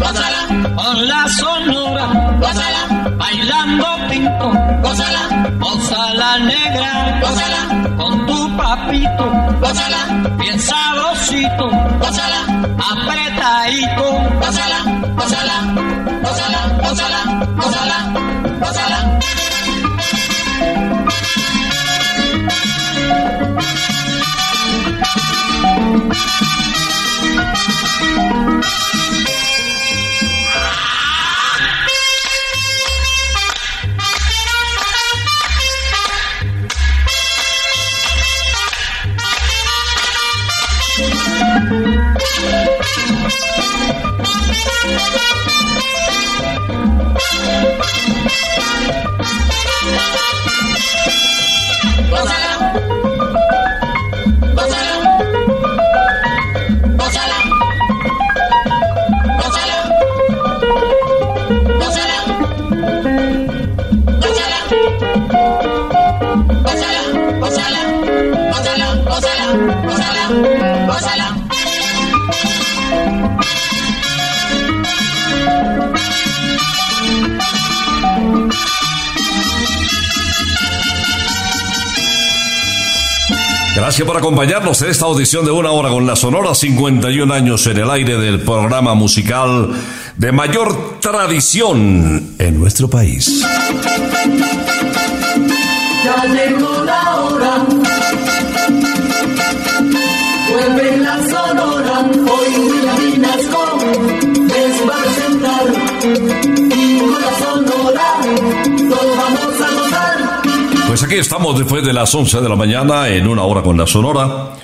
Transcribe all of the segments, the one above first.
Gózala, con la sonora, gózala, bailando pinto, gózala, gózala negra, gózala, con tu papito, gózala, bien sabrosito, gózala, apretadito, gózala, gózala, gózala, gózala, gózala, gózala. Gracias por acompañarnos en esta audición de una hora con la Sonora 51 años en el aire del programa musical de mayor tradición en nuestro país. Ya llegó la hora. Pues aquí estamos después de las 11 de la mañana en una hora con la Sonora.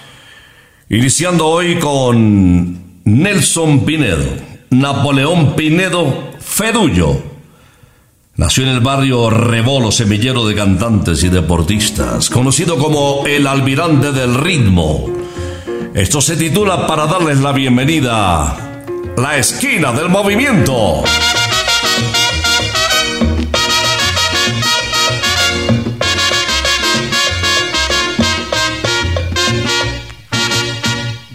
Iniciando hoy con Nelson Pinedo, Napoleón Pinedo Fedullo. Nació en el barrio Rebolo, semillero de cantantes y deportistas, conocido como el almirante del ritmo. Esto se titula para darles la bienvenida, La esquina del movimiento.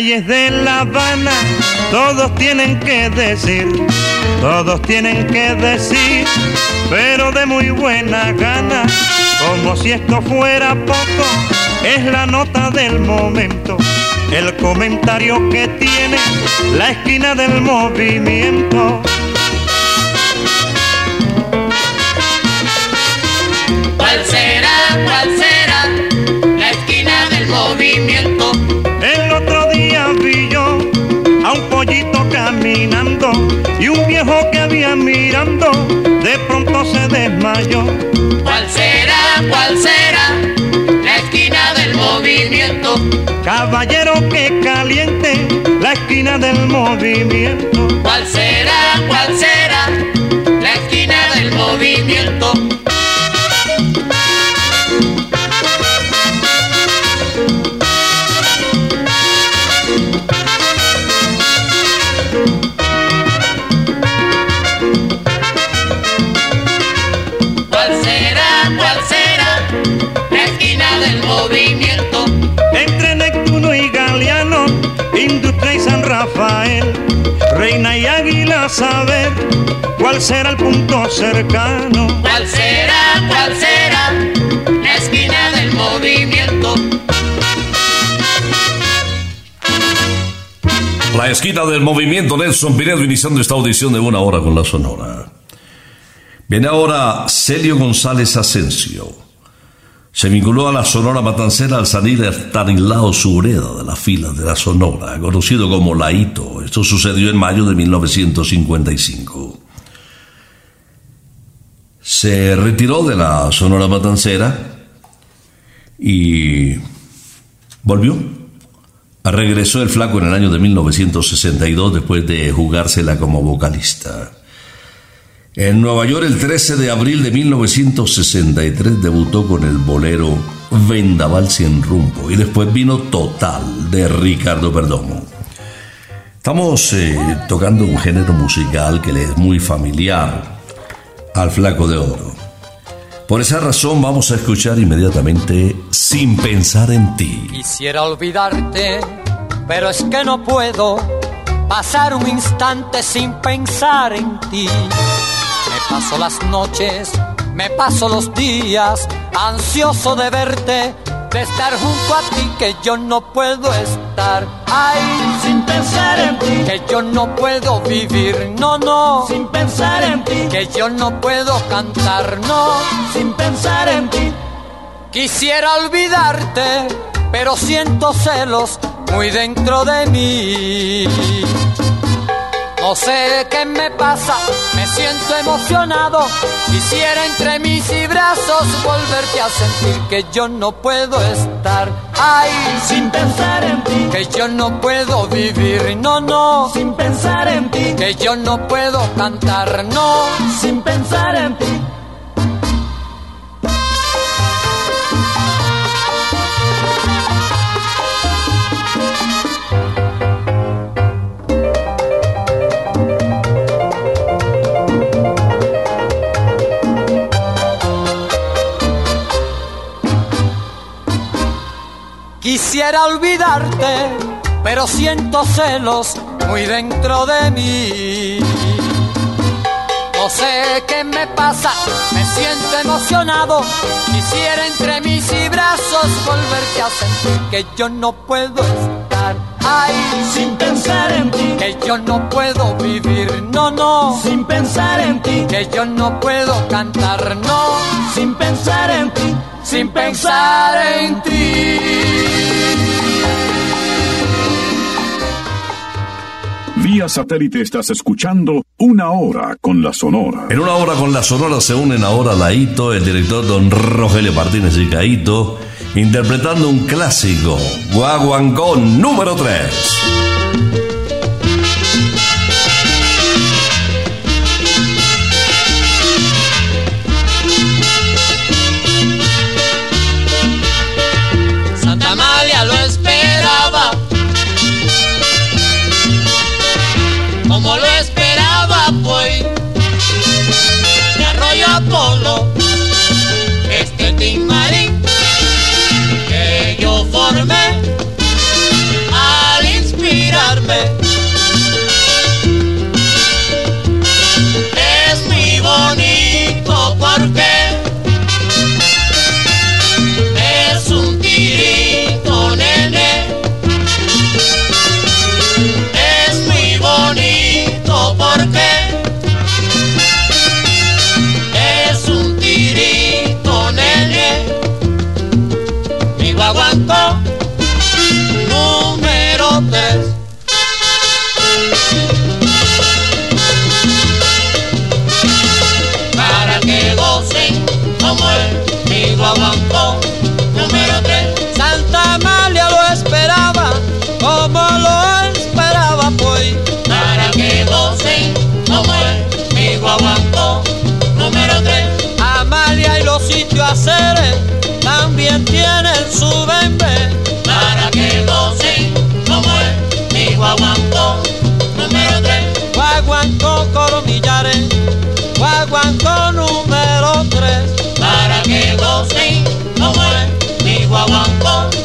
Calles de La Habana todos tienen que decir, todos tienen que decir, pero de muy buena gana, como si esto fuera poco, es la nota del momento, el comentario que tiene la esquina del movimiento. ¿Cuál será, cuál será la esquina del movimiento? Caballero que caliente la esquina del movimiento. ¿Cuál será, cuál será la esquina del movimiento? ¿Cuál será, cuál movimiento? Industria y San Rafael, Reina y Águila, saber cuál será el punto cercano. ¿Cuál será, cuál será la esquina del movimiento? La esquina del movimiento Nelson Pinedo iniciando esta audición de una hora con la Sonora. Viene ahora Celio González Asensio. Se vinculó a la Sonora Matancera al salir de Stanislao Sureda de las filas de la Sonora, conocido como Laito. Esto sucedió en mayo de 1955. Se retiró de la Sonora Matancera y volvió. Regresó el flaco en el año de 1962 después de jugársela como vocalista. En Nueva York el 13 de abril de 1963 debutó con el bolero Vendaval sin rumbo y después vino Total de Ricardo Perdomo. Estamos eh, tocando un género musical que le es muy familiar al flaco de oro. Por esa razón vamos a escuchar inmediatamente Sin pensar en ti. Quisiera olvidarte, pero es que no puedo pasar un instante sin pensar en ti. Paso las noches, me paso los días, ansioso de verte, de estar junto a ti, que yo no puedo estar. Ay, sin pensar en ti, que yo no puedo vivir, no, no. sin pensar en ti, Que yo no puedo cantar, no. sin pensar en ti, Quisiera olvidarte, pero siento celos muy dentro de mí. No sé qué me pasa, me siento emocionado. Quisiera entre mis y brazos volverte a sentir que yo no puedo estar. Ay, sin pensar en ti, que yo no puedo vivir, no, no. sin pensar en ti, Que yo no puedo cantar, no. sin pensar en ti. Quisiera olvidarte, pero siento celos muy dentro de mí. No sé qué me pasa, me siento emocionado. Quisiera entre mis y brazos volverte a sentir que yo no puedo estar. Ay, Sin pensar en ti, que yo no puedo vivir, no, no. sin pensar en ti, Que yo no puedo cantar, no. sin pensar en ti, Sin pensar en ti. Satélite estás escuchando Una Hora con la Sonora. En una hora con la Sonora se unen ahora Laito, el director don Rogelio Martínez y Caito, interpretando un clásico, Guaguancón número 3. El mi guaguancó número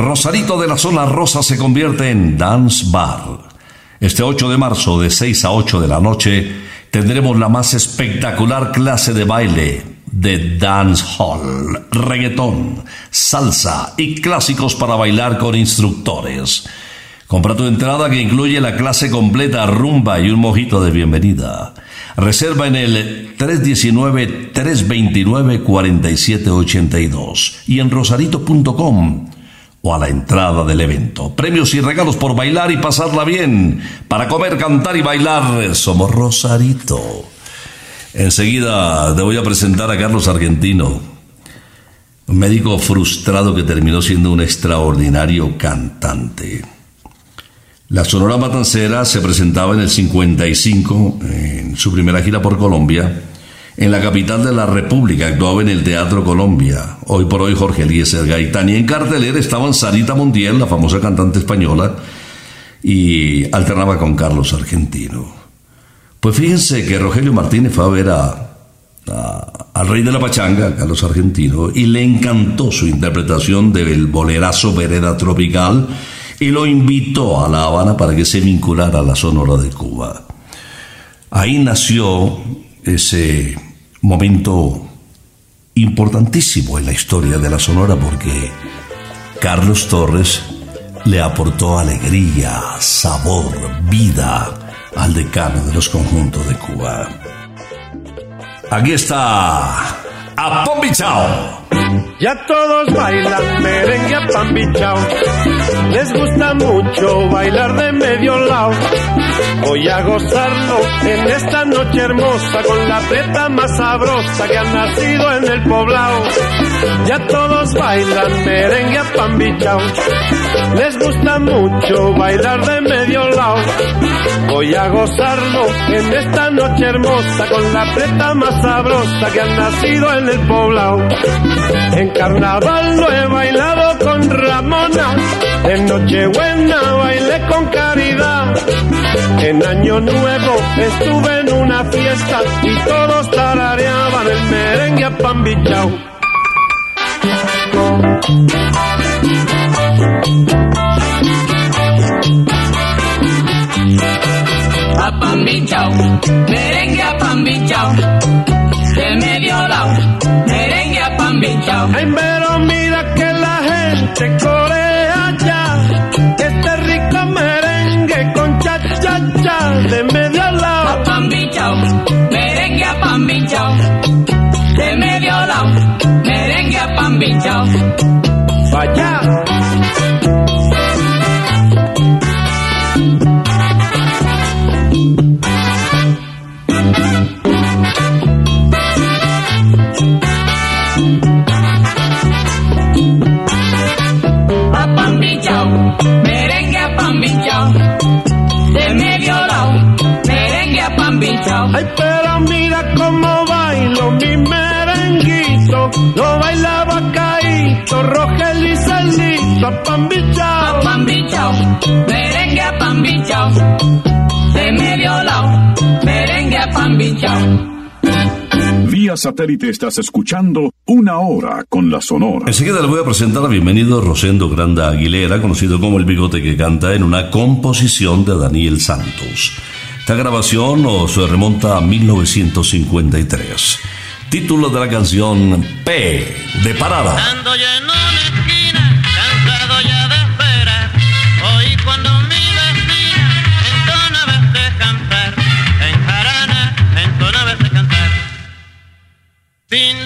Rosarito de la zona rosa se convierte en Dance Bar. Este 8 de marzo de 6 a 8 de la noche tendremos la más espectacular clase de baile de dance hall, reggaetón, salsa y clásicos para bailar con instructores. Compra tu entrada que incluye la clase completa rumba y un mojito de bienvenida. Reserva en el 319-329-4782 y en rosarito.com o a la entrada del evento. Premios y regalos por bailar y pasarla bien. Para comer, cantar y bailar, somos Rosarito. Enseguida te voy a presentar a Carlos Argentino, un médico frustrado que terminó siendo un extraordinario cantante. La Sonora Matancera se presentaba en el 55, en su primera gira por Colombia, en la capital de la República, actuaba en el Teatro Colombia. Hoy por hoy Jorge Eliezer Gaitán. Y en cartelera estaban Sarita Montiel, la famosa cantante española, y alternaba con Carlos Argentino. Pues fíjense que Rogelio Martínez fue a ver a, al rey de la pachanga, Carlos Argentino, y le encantó su interpretación del bolerazo Vereda Tropical y lo invitó a La Habana para que se vinculara a la Sonora de Cuba. Ahí nació ese momento importantísimo en la historia de la Sonora porque Carlos Torres le aportó alegría, sabor, vida al decano de los conjuntos de Cuba. Aquí está Apombichao. Ya todos bailan merengue a pambichao. Les gusta mucho bailar de medio lado. Voy a gozarlo en esta noche hermosa con la preta más sabrosa que ha nacido en el poblado. Ya todos bailan merengue a pambichao. Les gusta mucho bailar de medio lado. Voy a gozarlo en esta noche hermosa con la preta más sabrosa que ha nacido en el poblado. En carnaval lo he bailado con Ramona, en Nochebuena bailé con Caridad. En Año Nuevo estuve en una fiesta y todos tarareaban el merengue a pambichao. A pan bichao, merengue a pan bichao, de medio lado, merengue a pan bichao. Ay, pero mira que la gente corea ya este rico merengue con cha cha cha de medio lado. A pan bichao, merengue a pan bichao, de medio chao. Vaya. A De medio lado, merengue a pan bichao. Ay, pero mira cómo bailo mi merenguito. Lo bailaba Caíto, Rogel y Celito, a pan A bichao. pan bichao, merengue a pan bichao. De medio lado, merengue a pan bichao. Vía satélite estás escuchando Una Hora con la Sonora. Enseguida le voy a presentar a bienvenido Rosendo Granda Aguilera, conocido como el bigote que canta en una composición de Daniel Santos. Esta grabación os remonta a 1953. Título de la canción P de Parada. Ando Pintor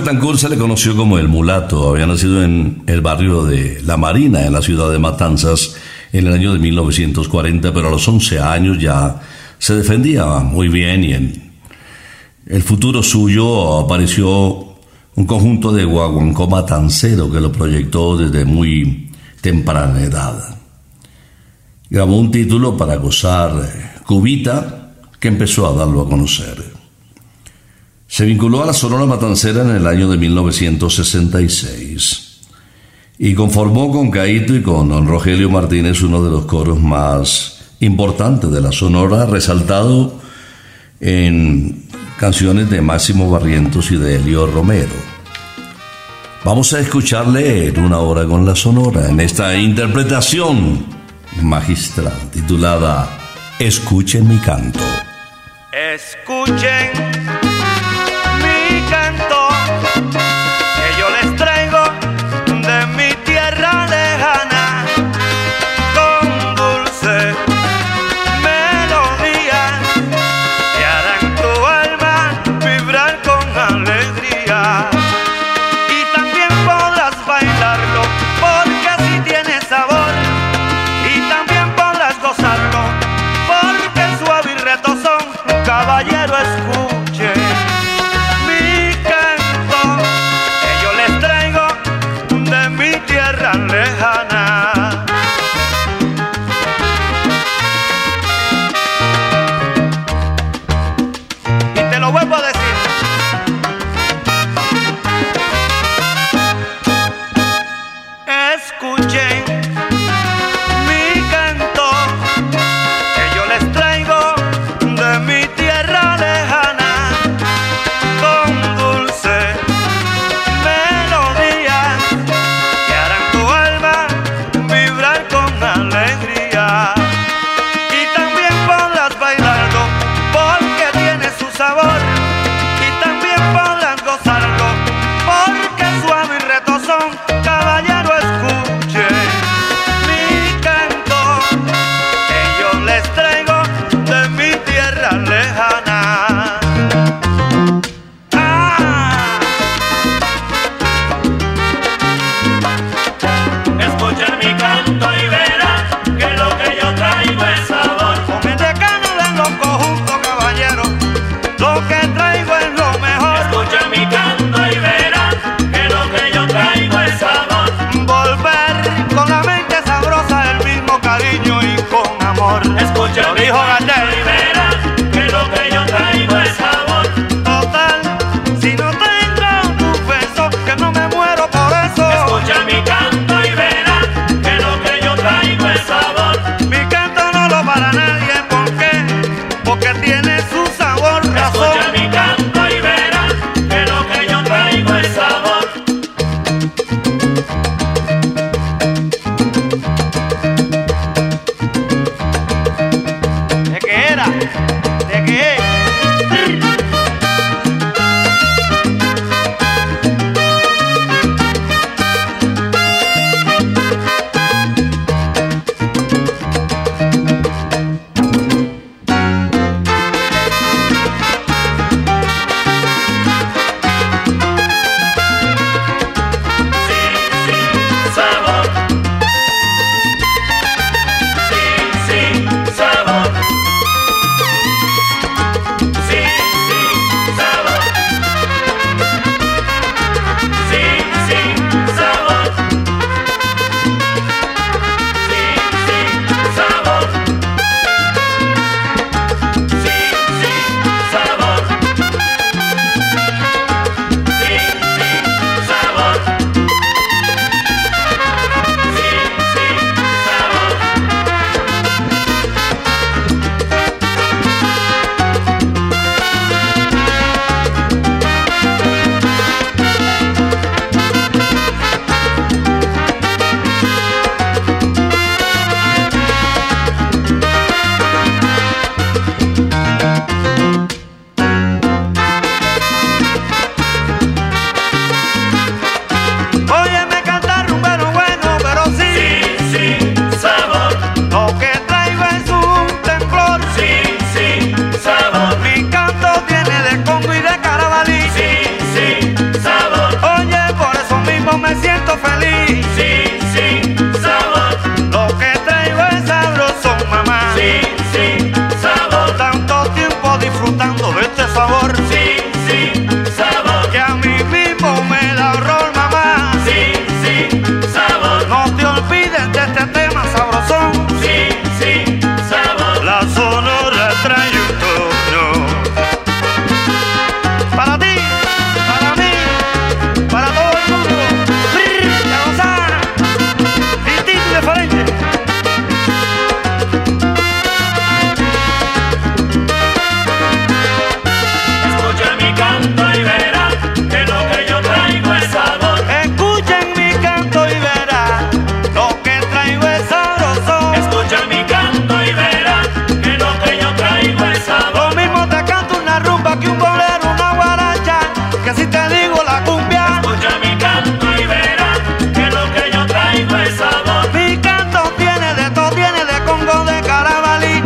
Betancourt se le conoció como el mulato. Había nacido en el barrio de La Marina, en la ciudad de Matanzas, en el año de 1940, pero a los 11 años ya se defendía muy bien y en el futuro suyo apareció un conjunto de guaguancó matancero que lo proyectó desde muy temprana edad. Grabó un título para gozar Cubita, que empezó a darlo a conocer. Se vinculó a la Sonora Matancera en el año de 1966 y conformó con Caíto y con don Rogelio Martínez uno de los coros más importantes de la Sonora, resaltado en canciones de Máximo Barrientos y de Elio Romero. Vamos a escucharle en una hora con la Sonora, en esta interpretación magistral titulada Escuchen mi canto. Escuchen amor. la cumbia. Escucha mi canto y verás que lo que yo traigo es sabor. Mi canto tiene de todo, tiene de congo, de carabalí.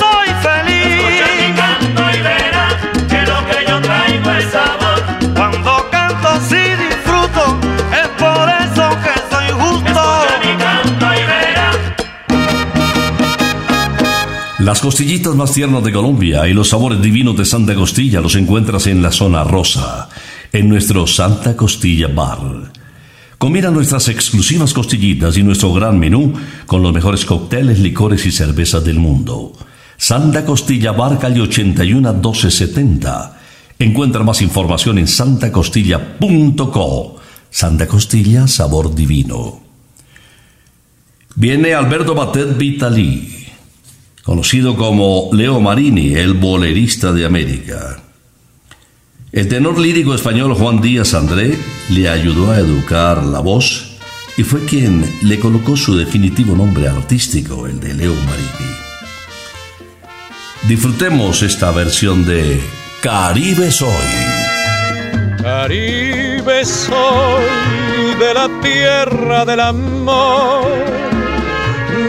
Soy feliz. Escucha mi canto y verás que lo que yo traigo es sabor. Cuando canto sí disfruto, es por eso que soy justo. Las costillitas más tiernas de Colombia y los sabores divinos de Santa Costilla los encuentras en la zona rosa en nuestro Santa Costilla Bar. Combina nuestras exclusivas costillitas y nuestro gran menú con los mejores cócteles, licores y cervezas del mundo. Santa Costilla Bar, calle 81 1270. Encuentra más información en santacostilla.co. Santa Costilla, sabor divino. Viene Alberto Batet Vitali, conocido como Leo Marini, el bolerista de América. El tenor lírico español Juan Díaz André le ayudó a educar la voz y fue quien le colocó su definitivo nombre artístico, el de Leo Marini. Disfrutemos esta versión de Caribe Soy. Caribe soy de la tierra del amor,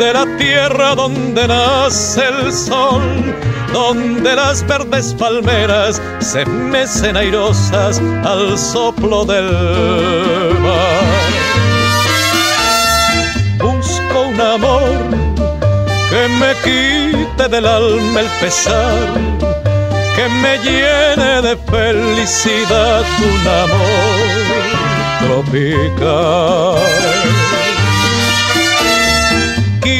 de la tierra donde nace el sol, donde las verdes palmeras se mecen airosas al soplo del mar. Busco un amor que me quite del alma el pesar, que me llene de felicidad un amor tropical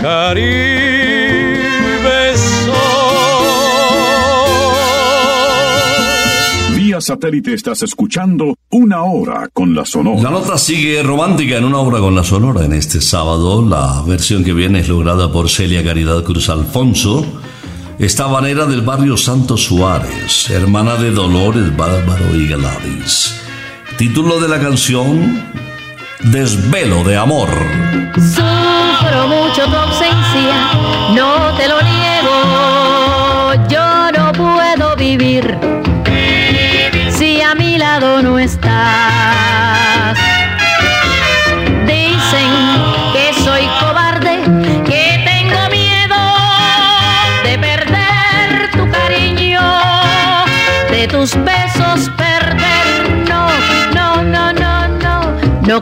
Caribe. Vía satélite estás escuchando Una Hora con la Sonora. La nota sigue romántica en una obra con la Sonora en este sábado. La versión que viene es lograda por Celia Caridad Cruz Alfonso. Esta banera del barrio Santo Suárez, hermana de Dolores Bárbaro y Gladys. Título de la canción Desvelo de Amor. Sufro mucho tu ausencia, no te lo niego. Yo no puedo vivir si a mi lado no estás.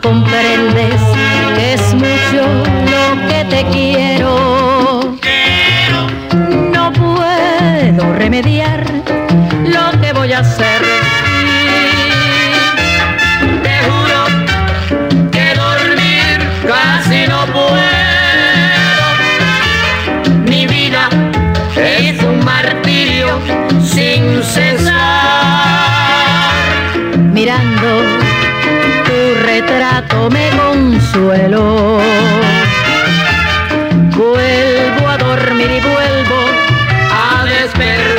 Comprendes que es mucho lo que te quiero. No puedo remediar lo que voy a hacer. Te juro que dormir casi no puedo. Mi vida es un martirio sin cesar. Mirando me consuelo. Vuelvo a dormir y vuelvo a despertar.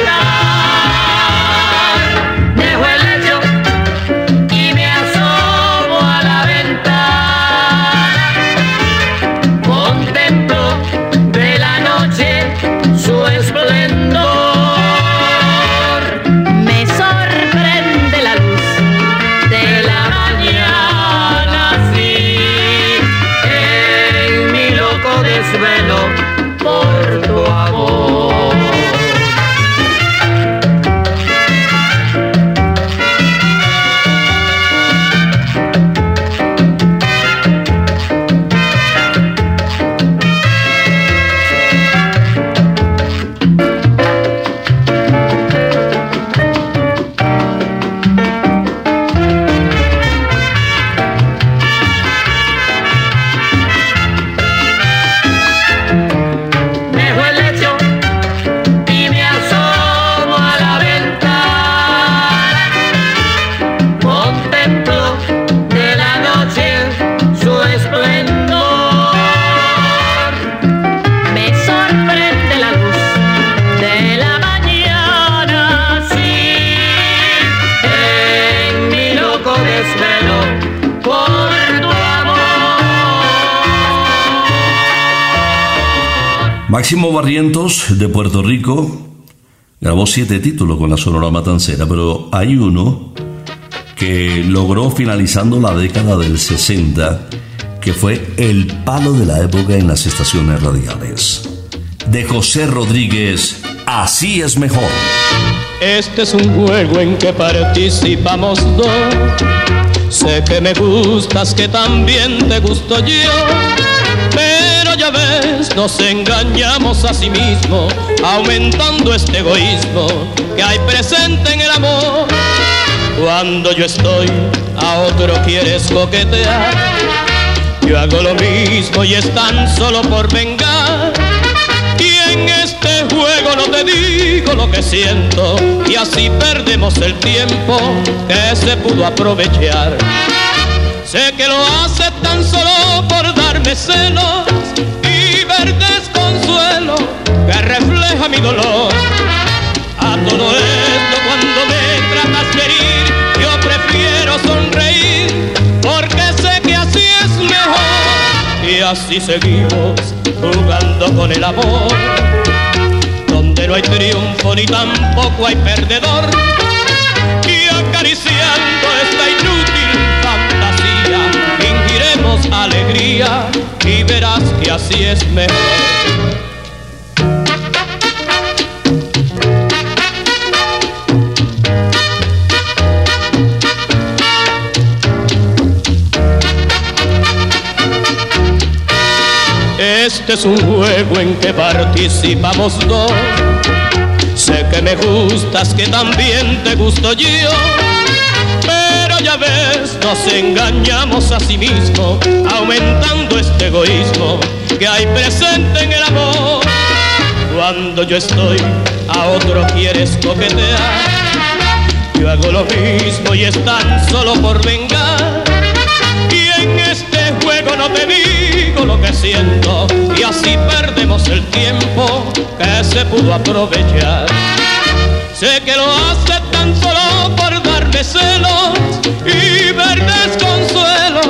Máximo Barrientos de Puerto Rico grabó siete títulos con la Sonora Matancera, pero hay uno que logró finalizando la década del 60, que fue el palo de la época en las estaciones radiales. De José Rodríguez, Así es mejor. Este es un juego en que participamos dos. Sé que me gustas, que también te gusto yo. Ya ves, nos engañamos a sí mismo, aumentando este egoísmo que hay presente en el amor. Cuando yo estoy, a otro quieres coquetear. Yo hago lo mismo y es tan solo por vengar. Y en este juego no te digo lo que siento y así perdemos el tiempo que se pudo aprovechar. Sé que lo hace tan solo por darme celos y ver desconsuelo que refleja mi dolor. A todo esto cuando me tratas de herir, yo prefiero sonreír porque sé que así es mejor. Y así seguimos jugando con el amor, donde no hay triunfo ni tampoco hay perdedor. Alegría y verás que así es mejor. Este es un juego en que participamos dos. Sé que me gustas, que también te gusto yo. Ya ves, nos engañamos a sí mismo, aumentando este egoísmo que hay presente en el amor. Cuando yo estoy, a otro quieres coquetear. Yo hago lo mismo y es tan solo por vengar. Y en este juego no te digo lo que siento y así perdemos el tiempo que se pudo aprovechar. Sé que lo hace ver desconsuelo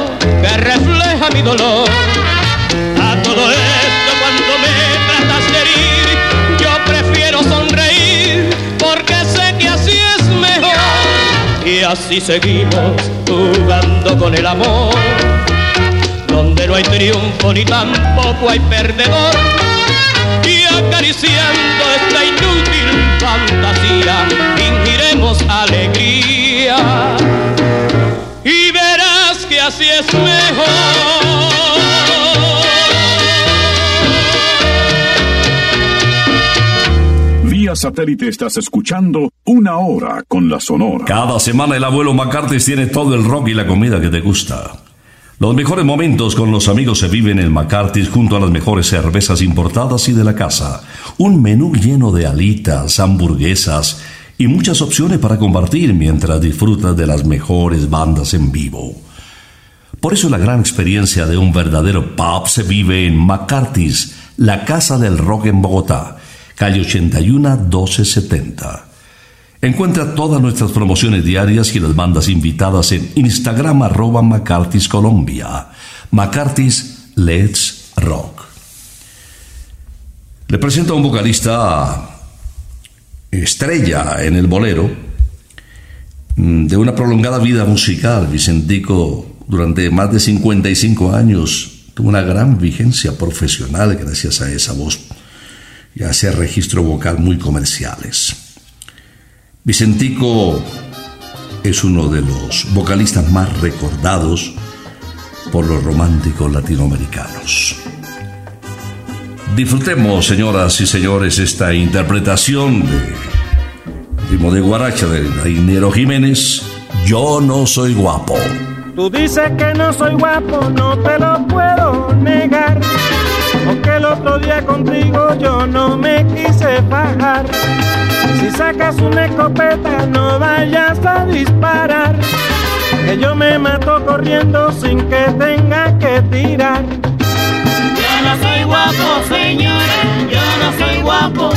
que refleja mi dolor. A todo esto cuando me tratas de herir, yo prefiero sonreír porque sé que así es mejor. Y así seguimos jugando con el amor, donde no hay triunfo ni tampoco hay perdedor. Es mejor. Vía satélite estás escuchando Una Hora con la Sonora. Cada semana el abuelo McCarthy tiene todo el rock y la comida que te gusta. Los mejores momentos con los amigos se viven en McCarthy's junto a las mejores cervezas importadas y de la casa. Un menú lleno de alitas, hamburguesas y muchas opciones para compartir mientras disfrutas de las mejores bandas en vivo. Por eso la gran experiencia de un verdadero pub se vive en McCarthy's, la casa del rock en Bogotá, calle 81 1270. Encuentra todas nuestras promociones diarias y las bandas invitadas en Instagram arroba McCarthy's Colombia. McCarthy's Let's Rock. Le presento a un vocalista estrella en el bolero mm, de una prolongada vida musical. Vicentico durante más de 55 años tuvo una gran vigencia profesional gracias a esa voz y a ese registro vocal muy comerciales. Vicentico es uno de los vocalistas más recordados por los románticos latinoamericanos. Disfrutemos, señoras y señores, esta interpretación de Primo de Guaracha de Dainero Jiménez, Yo no soy guapo. Tú dices que no soy guapo, no te lo puedo negar. Aunque el otro día contigo yo no me quise bajar. Si sacas una escopeta, no vayas a disparar. Que yo me mato corriendo sin que tenga que tirar. Yo no soy guapo, señores, yo no soy guapo.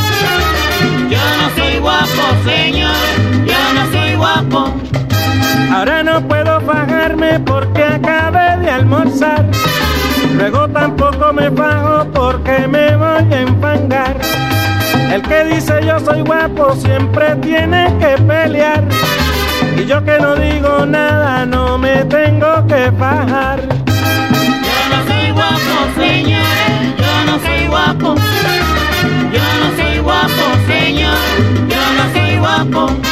Yo no soy guapo, señores, yo no soy guapo. Ahora no puedo bajarme porque acabé de almorzar. Luego tampoco me bajo porque me voy a enfangar. El que dice yo soy guapo siempre tiene que pelear. Y yo que no digo nada no me tengo que bajar. Yo no soy guapo, señores, yo no soy guapo. Yo no soy guapo, señor, yo no soy guapo.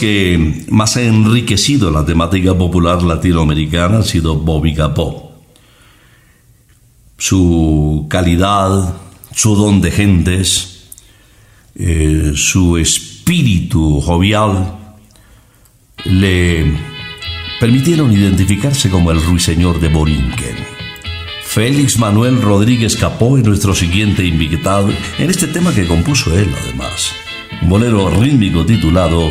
Que más ha enriquecido la temática popular latinoamericana ha sido Bobby Capó. Su calidad, su don de gentes, eh, su espíritu jovial le permitieron identificarse como el ruiseñor de Borinquen. Félix Manuel Rodríguez Capó es nuestro siguiente invitado en este tema que compuso él además. Un bolero rítmico titulado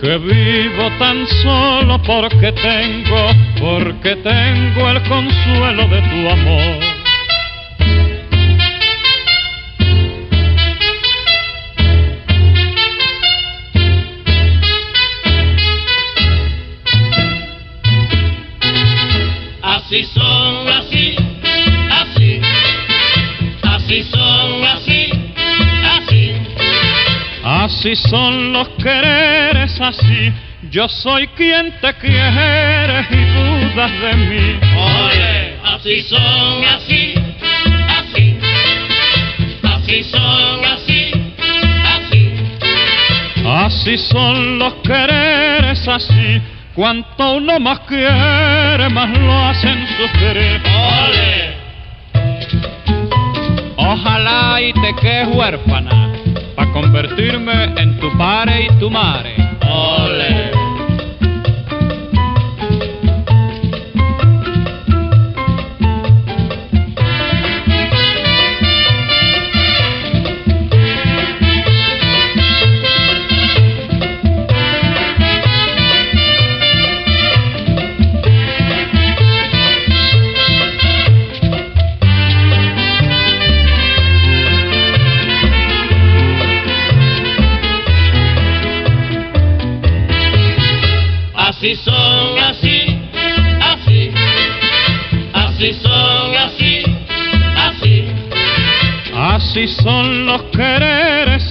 que vivo tan solo porque tengo, porque tengo el consuelo de tu amor. Así son los quereres, así. Yo soy quien te quiere y dudas de mí. Oye, así son, así, así, así son, así, así. Así son los quereres, así. Cuanto uno más quiere, más lo hacen sufrir. Ole, Ojalá y te quedes huérfana, convertirme en tu padre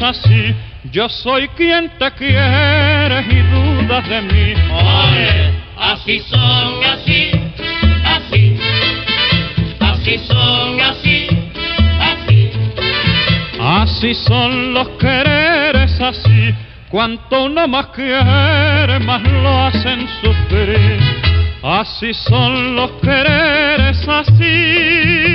así. Yo soy quien te quiere y dudas de mí. Así son, así, así, así son, así, así. Así son los quereres, así. Cuanto uno más quiere, más lo hacen sufrir. Así son los quereres, así.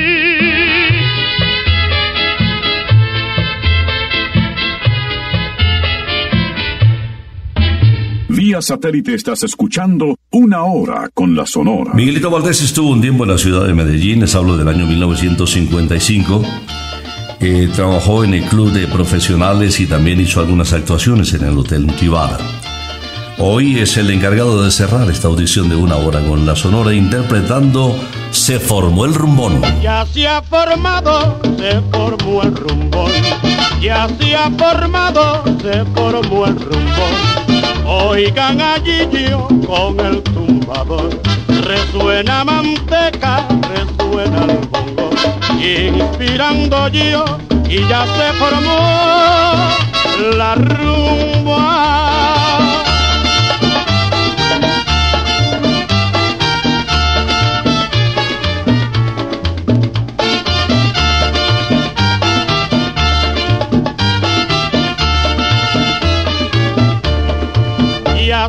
Vía satélite estás escuchando Una Hora con la Sonora. Miguelito Valdés estuvo un tiempo en la ciudad de Medellín, les hablo del año 1955. Eh, trabajó en el club de profesionales y también hizo algunas actuaciones en el Hotel Tivara. Hoy es el encargado de cerrar esta audición de una hora con la Sonora interpretando Se formó el rumbón. Ya se ha formado, se formó el rumbón. Ya se ha formado, se formó el rumbón. Oigan allí yo con el tumbador, resuena manteca, resuena el bongo, inspirando yo y ya se formó la rumba.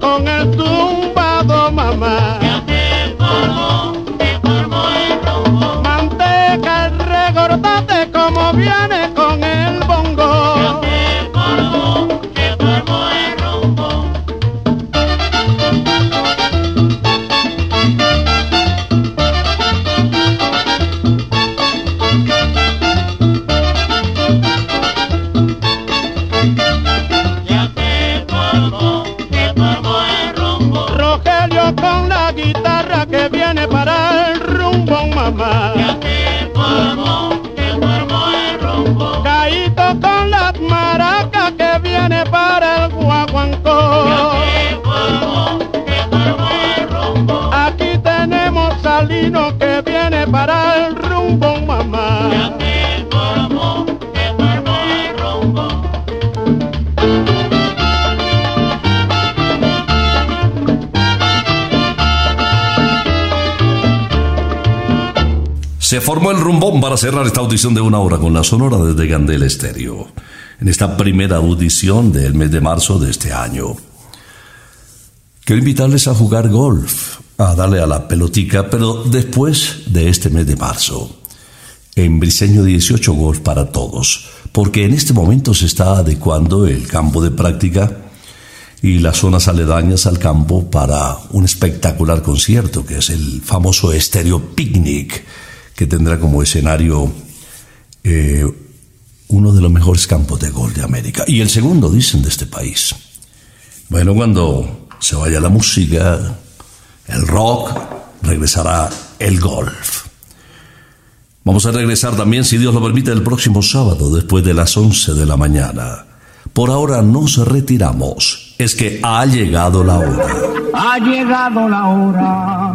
Con el tumbado, mamá. Cerrar esta audición de una hora con la Sonora desde Gandel Estéreo. En esta primera audición del mes de marzo de este año. Quiero invitarles a jugar golf, a darle a la pelotica, pero después de este mes de marzo. En Briseño 18 Golf para todos, porque en este momento se está adecuando el campo de práctica y las zonas aledañas al campo para un espectacular concierto que es el famoso Estéreo Picnic, que tendrá como escenario eh, uno de los mejores campos de golf de América y el segundo, dicen, de este país. Bueno, cuando se vaya la música, el rock, regresará el golf. Vamos a regresar también, si Dios lo permite, el próximo sábado, después de las 11 de la mañana. Por ahora nos retiramos. Es que ha llegado la hora. Ha llegado la hora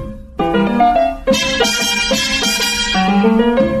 Thank you.